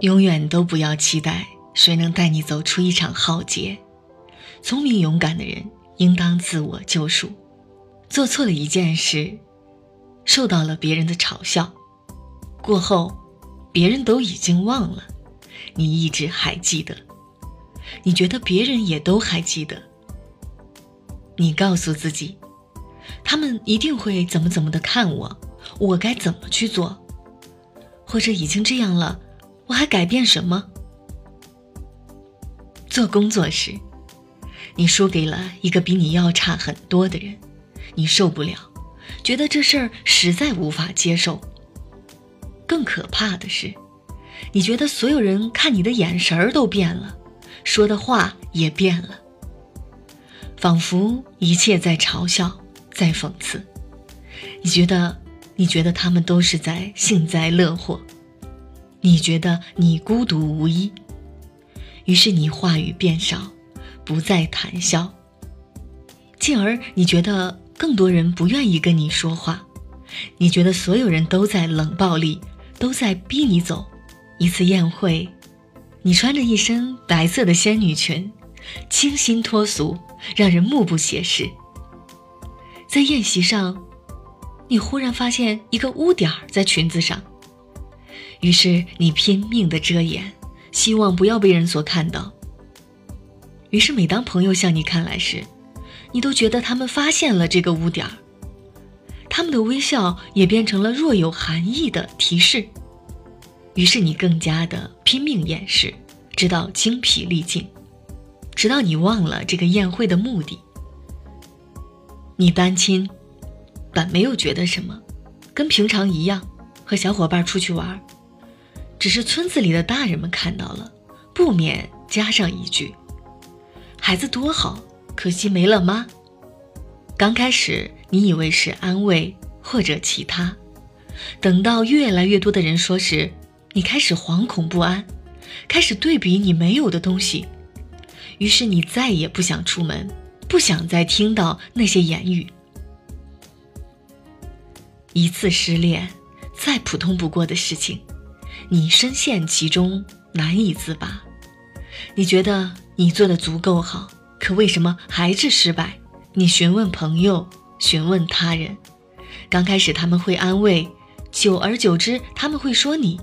永远都不要期待谁能带你走出一场浩劫。聪明勇敢的人应当自我救赎。做错了一件事，受到了别人的嘲笑，过后，别人都已经忘了，你一直还记得。你觉得别人也都还记得。你告诉自己，他们一定会怎么怎么的看我，我该怎么去做？或者已经这样了，我还改变什么？做工作时，你输给了一个比你要差很多的人，你受不了，觉得这事儿实在无法接受。更可怕的是，你觉得所有人看你的眼神儿都变了，说的话也变了。仿佛一切在嘲笑，在讽刺。你觉得，你觉得他们都是在幸灾乐祸，你觉得你孤独无依。于是你话语变少，不再谈笑。进而你觉得更多人不愿意跟你说话，你觉得所有人都在冷暴力，都在逼你走。一次宴会，你穿着一身白色的仙女裙，清新脱俗。让人目不斜视。在宴席上，你忽然发现一个污点在裙子上，于是你拼命的遮掩，希望不要被人所看到。于是每当朋友向你看来时，你都觉得他们发现了这个污点儿他们的微笑也变成了若有含义的提示。于是你更加的拼命掩饰，直到精疲力尽。直到你忘了这个宴会的目的，你单亲，本没有觉得什么，跟平常一样，和小伙伴出去玩，只是村子里的大人们看到了，不免加上一句：“孩子多好，可惜没了妈。”刚开始你以为是安慰或者其他，等到越来越多的人说时，你开始惶恐不安，开始对比你没有的东西。于是你再也不想出门，不想再听到那些言语。一次失恋，再普通不过的事情，你深陷其中难以自拔。你觉得你做的足够好，可为什么还是失败？你询问朋友，询问他人，刚开始他们会安慰，久而久之他们会说你，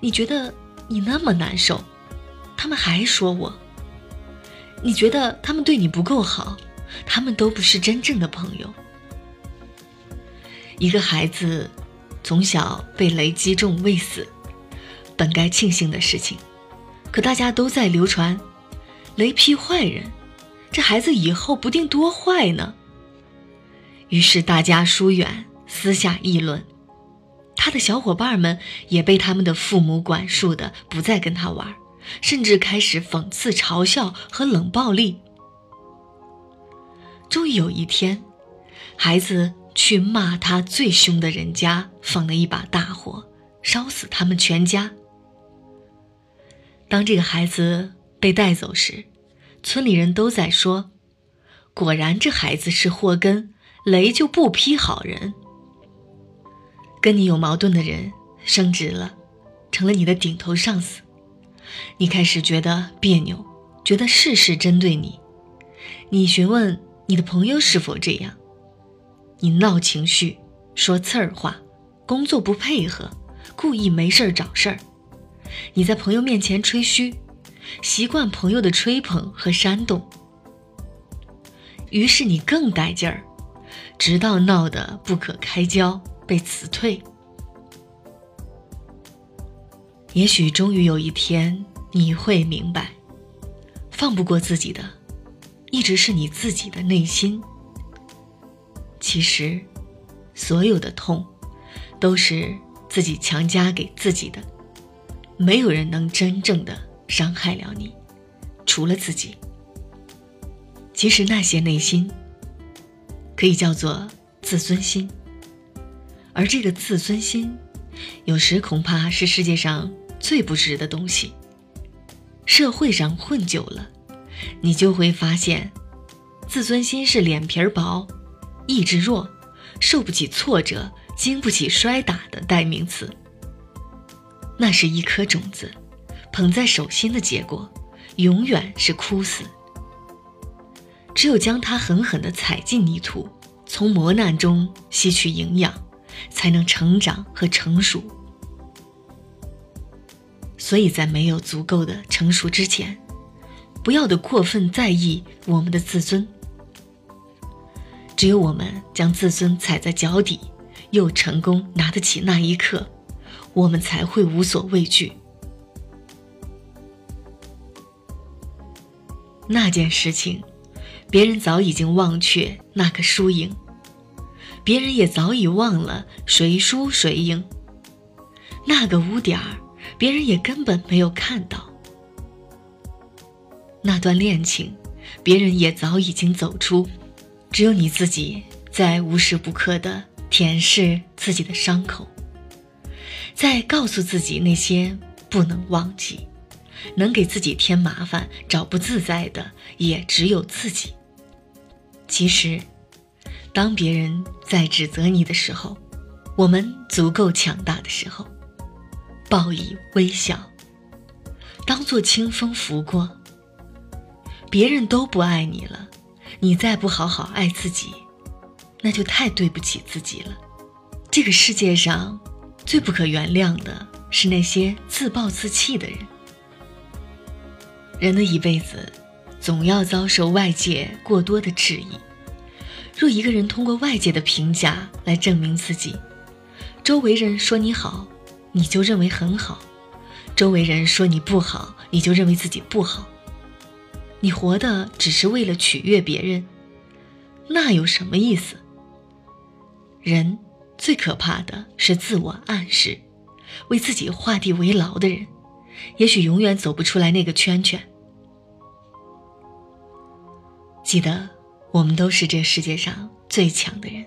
你觉得你那么难受，他们还说我。你觉得他们对你不够好，他们都不是真正的朋友。一个孩子从小被雷击中未死，本该庆幸的事情，可大家都在流传，雷劈坏人，这孩子以后不定多坏呢。于是大家疏远，私下议论，他的小伙伴们也被他们的父母管束的不再跟他玩。甚至开始讽刺、嘲笑和冷暴力。终于有一天，孩子去骂他最凶的人家放了一把大火，烧死他们全家。当这个孩子被带走时，村里人都在说：“果然，这孩子是祸根，雷就不劈好人。”跟你有矛盾的人升职了，成了你的顶头上司。你开始觉得别扭，觉得事事针对你。你询问你的朋友是否这样，你闹情绪，说刺儿话，工作不配合，故意没事儿找事儿。你在朋友面前吹嘘，习惯朋友的吹捧和煽动。于是你更带劲儿，直到闹得不可开交，被辞退。也许终于有一天你会明白，放不过自己的，一直是你自己的内心。其实，所有的痛，都是自己强加给自己的。没有人能真正的伤害了你，除了自己。其实那些内心，可以叫做自尊心，而这个自尊心，有时恐怕是世界上。最不值的东西。社会上混久了，你就会发现，自尊心是脸皮薄、意志弱、受不起挫折、经不起摔打的代名词。那是一颗种子，捧在手心的结果，永远是枯死。只有将它狠狠地踩进泥土，从磨难中吸取营养，才能成长和成熟。所以在没有足够的成熟之前，不要的过分在意我们的自尊。只有我们将自尊踩在脚底，又成功拿得起那一刻，我们才会无所畏惧。那件事情，别人早已经忘却那个输赢，别人也早已忘了谁输谁赢。那个污点儿，别人也根本没有看到。那段恋情，别人也早已经走出，只有你自己在无时不刻的舔舐自己的伤口，在告诉自己那些不能忘记。能给自己添麻烦、找不自在的，也只有自己。其实，当别人在指责你的时候，我们足够强大的时候，报以微笑，当做清风拂过。别人都不爱你了，你再不好好爱自己，那就太对不起自己了。这个世界上，最不可原谅的是那些自暴自弃的人。人的一辈子，总要遭受外界过多的质疑。若一个人通过外界的评价来证明自己，周围人说你好，你就认为很好；周围人说你不好，你就认为自己不好。你活的只是为了取悦别人，那有什么意思？人最可怕的是自我暗示，为自己画地为牢的人。也许永远走不出来那个圈圈。记得，我们都是这世界上最强的人。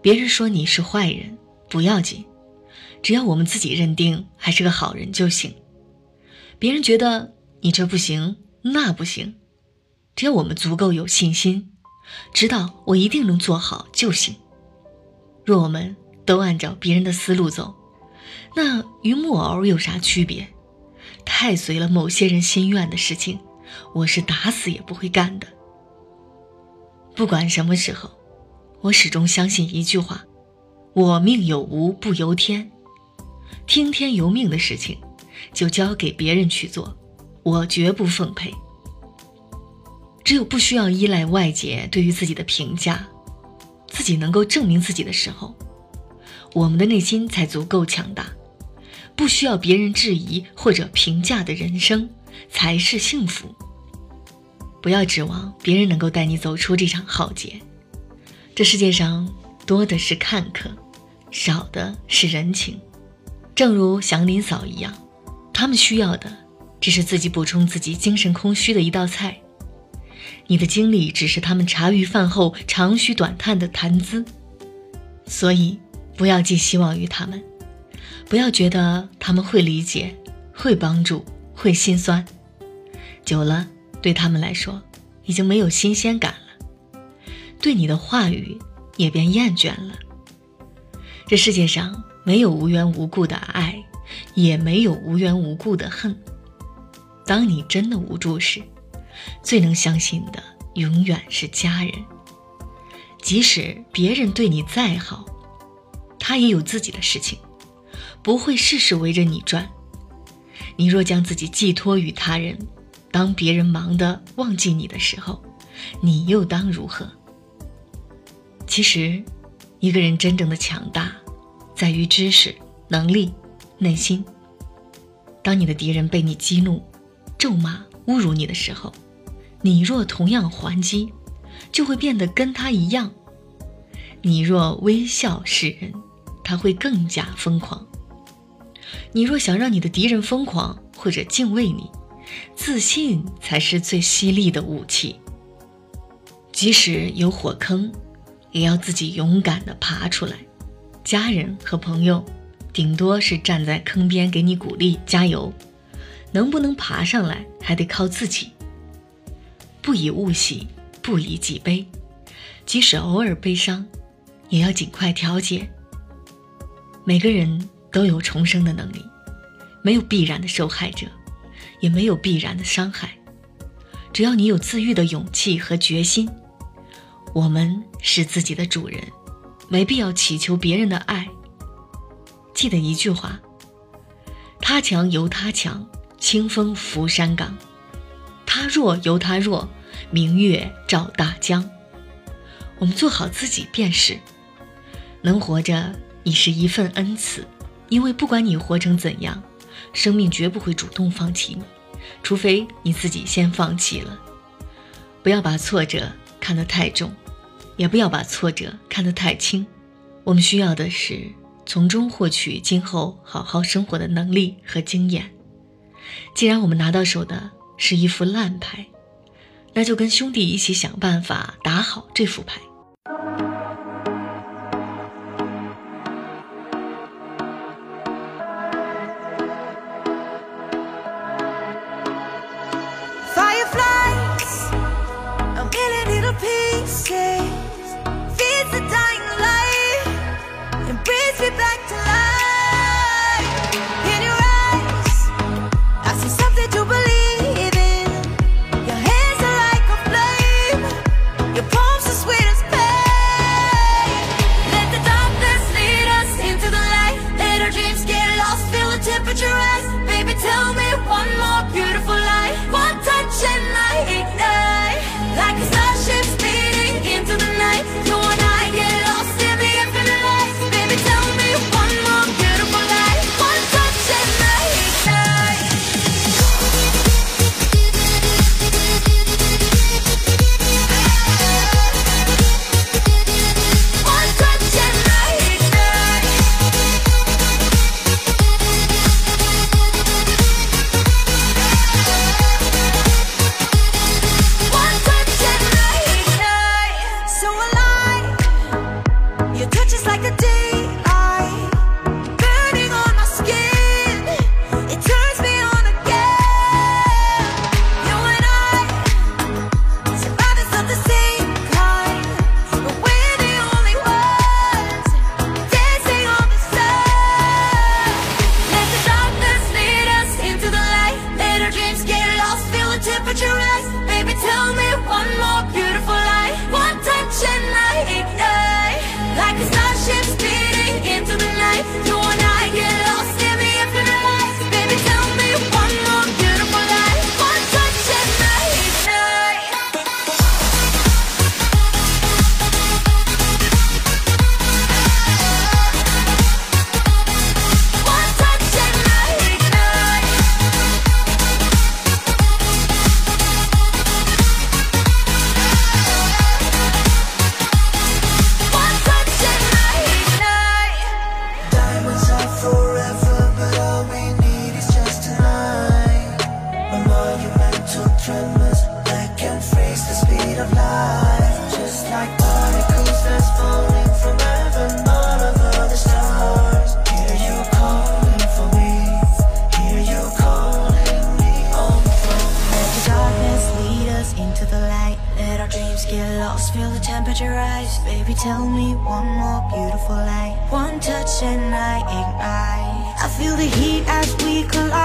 别人说你是坏人，不要紧，只要我们自己认定还是个好人就行。别人觉得你这不行，那不行，只要我们足够有信心，知道我一定能做好就行。若我们都按照别人的思路走，那与木偶有啥区别？太随了某些人心愿的事情，我是打死也不会干的。不管什么时候，我始终相信一句话：我命有无不由天，听天由命的事情，就交给别人去做，我绝不奉陪。只有不需要依赖外界对于自己的评价，自己能够证明自己的时候，我们的内心才足够强大。不需要别人质疑或者评价的人生，才是幸福。不要指望别人能够带你走出这场浩劫。这世界上多的是看客，少的是人情。正如祥林嫂一样，他们需要的只是自己补充自己精神空虚的一道菜。你的经历只是他们茶余饭后长吁短叹的谈资。所以，不要寄希望于他们。不要觉得他们会理解、会帮助、会心酸，久了对他们来说已经没有新鲜感了，对你的话语也便厌倦了。这世界上没有无缘无故的爱，也没有无缘无故的恨。当你真的无助时，最能相信的永远是家人。即使别人对你再好，他也有自己的事情。不会事事围着你转。你若将自己寄托于他人，当别人忙得忘记你的时候，你又当如何？其实，一个人真正的强大，在于知识、能力、内心。当你的敌人被你激怒、咒骂、侮辱你的时候，你若同样还击，就会变得跟他一样。你若微笑示人，他会更加疯狂。你若想让你的敌人疯狂或者敬畏你，自信才是最犀利的武器。即使有火坑，也要自己勇敢地爬出来。家人和朋友，顶多是站在坑边给你鼓励加油，能不能爬上来还得靠自己。不以物喜，不以己悲。即使偶尔悲伤，也要尽快调节。每个人。都有重生的能力，没有必然的受害者，也没有必然的伤害。只要你有自愈的勇气和决心，我们是自己的主人，没必要祈求别人的爱。记得一句话：他强由他强，清风拂山岗；他弱由他弱，明月照大江。我们做好自己便是。能活着已是一份恩赐，因为不管你活成怎样，生命绝不会主动放弃你。除非你自己先放弃了，不要把挫折看得太重，也不要把挫折看得太轻。我们需要的是从中获取今后好好生活的能力和经验。既然我们拿到手的是一副烂牌，那就跟兄弟一起想办法打好这副牌。Tell me one more beautiful lie. One touch and I ignite I feel the heat as we collide